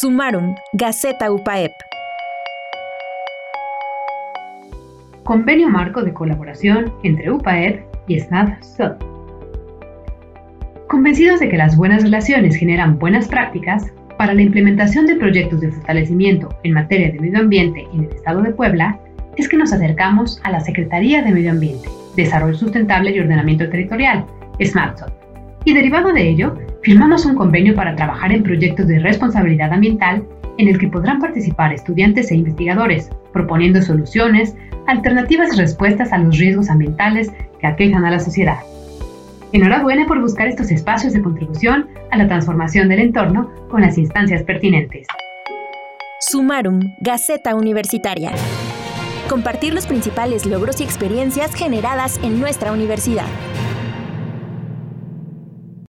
Sumaron, Gaceta UPAEP. Convenio marco de colaboración entre UPAEP y SNAP-SUB. Convencidos de que las buenas relaciones generan buenas prácticas, para la implementación de proyectos de fortalecimiento en materia de medio ambiente en el Estado de Puebla, es que nos acercamos a la Secretaría de Medio Ambiente, Desarrollo Sustentable y Ordenamiento Territorial, SMARTSOT, y derivado de ello, firmamos un convenio para trabajar en proyectos de responsabilidad ambiental en el que podrán participar estudiantes e investigadores, proponiendo soluciones, alternativas y respuestas a los riesgos ambientales que aquejan a la sociedad. Enhorabuena por buscar estos espacios de contribución a la transformación del entorno con las instancias pertinentes. Sumarum, Gaceta Universitaria. Compartir los principales logros y experiencias generadas en nuestra universidad.